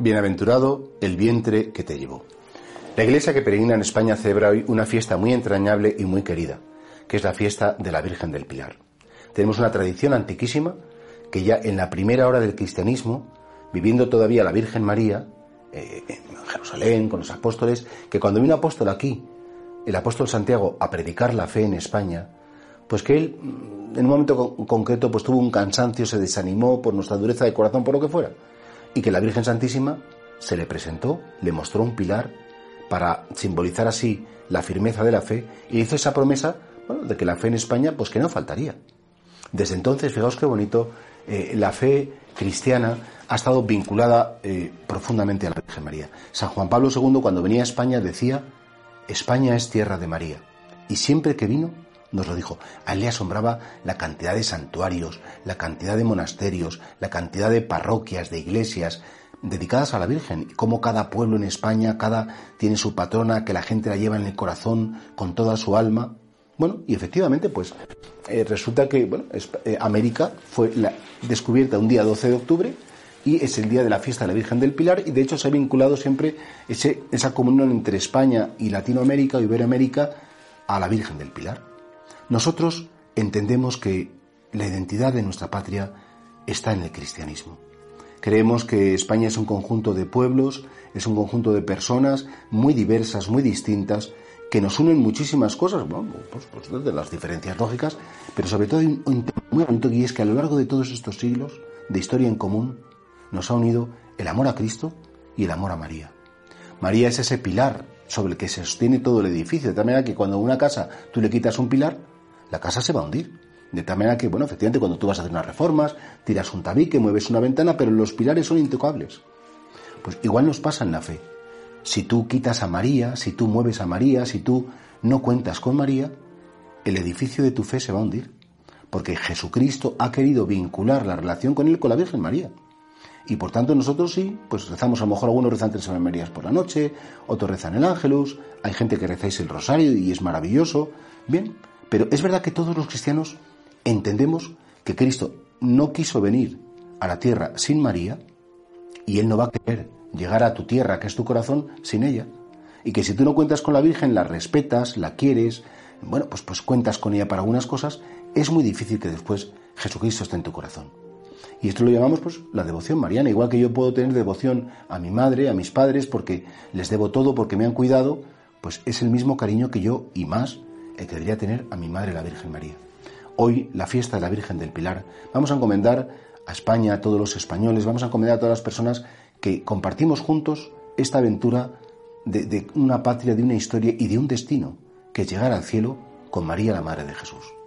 Bienaventurado el vientre que te llevó. La iglesia que peregrina en España celebra hoy una fiesta muy entrañable y muy querida, que es la fiesta de la Virgen del Pilar. Tenemos una tradición antiquísima que ya en la primera hora del cristianismo, viviendo todavía la Virgen María, eh, en Jerusalén, con los apóstoles, que cuando vino un apóstol aquí, el apóstol Santiago, a predicar la fe en España, pues que él mm, en un momento concreto pues tuvo un cansancio, se desanimó por nuestra dureza de corazón, por lo que fuera y que la Virgen Santísima se le presentó, le mostró un pilar para simbolizar así la firmeza de la fe y hizo esa promesa de que la fe en España pues que no faltaría. Desde entonces, fijaos qué bonito, eh, la fe cristiana ha estado vinculada eh, profundamente a la Virgen María. San Juan Pablo II cuando venía a España decía, España es tierra de María. Y siempre que vino nos lo dijo. A él le asombraba la cantidad de santuarios, la cantidad de monasterios, la cantidad de parroquias, de iglesias dedicadas a la Virgen, y cómo cada pueblo en España, cada tiene su patrona, que la gente la lleva en el corazón con toda su alma. Bueno, y efectivamente, pues eh, resulta que bueno, eh, América fue descubierta un día 12 de octubre y es el día de la fiesta de la Virgen del Pilar y de hecho se ha vinculado siempre ese, esa comunión entre España y Latinoamérica o Iberoamérica a la Virgen del Pilar. Nosotros entendemos que la identidad de nuestra patria está en el cristianismo. Creemos que España es un conjunto de pueblos, es un conjunto de personas muy diversas, muy distintas, que nos unen muchísimas cosas, bueno, pues, pues de las diferencias lógicas, pero sobre todo un, tema muy bonito y es que a lo largo de todos estos siglos de historia en común nos ha unido el amor a Cristo y el amor a María. María es ese pilar sobre el que se sostiene todo el edificio, de tal manera que cuando una casa tú le quitas un pilar, la casa se va a hundir. De tal manera que, bueno, efectivamente, cuando tú vas a hacer unas reformas, tiras un tabique, mueves una ventana, pero los pilares son intocables. Pues igual nos pasa en la fe. Si tú quitas a María, si tú mueves a María, si tú no cuentas con María, el edificio de tu fe se va a hundir. Porque Jesucristo ha querido vincular la relación con él con la Virgen María. Y por tanto nosotros sí, pues rezamos a lo mejor algunos rezan tres Marías por la noche, otros rezan el Ángelus, hay gente que rezáis el Rosario y es maravilloso. Bien, pero es verdad que todos los cristianos entendemos que Cristo no quiso venir a la tierra sin María y Él no va a querer llegar a tu tierra, que es tu corazón, sin ella. Y que si tú no cuentas con la Virgen, la respetas, la quieres, bueno, pues, pues cuentas con ella para algunas cosas, es muy difícil que después Jesucristo esté en tu corazón. Y esto lo llamamos pues la devoción mariana, igual que yo puedo tener devoción a mi madre, a mis padres, porque les debo todo, porque me han cuidado, pues es el mismo cariño que yo y más debería tener a mi madre la Virgen María. Hoy, la fiesta de la Virgen del Pilar, vamos a encomendar a España, a todos los españoles, vamos a encomendar a todas las personas que compartimos juntos esta aventura de, una patria, de una historia y de un destino, que es llegar al cielo con María la Madre de Jesús.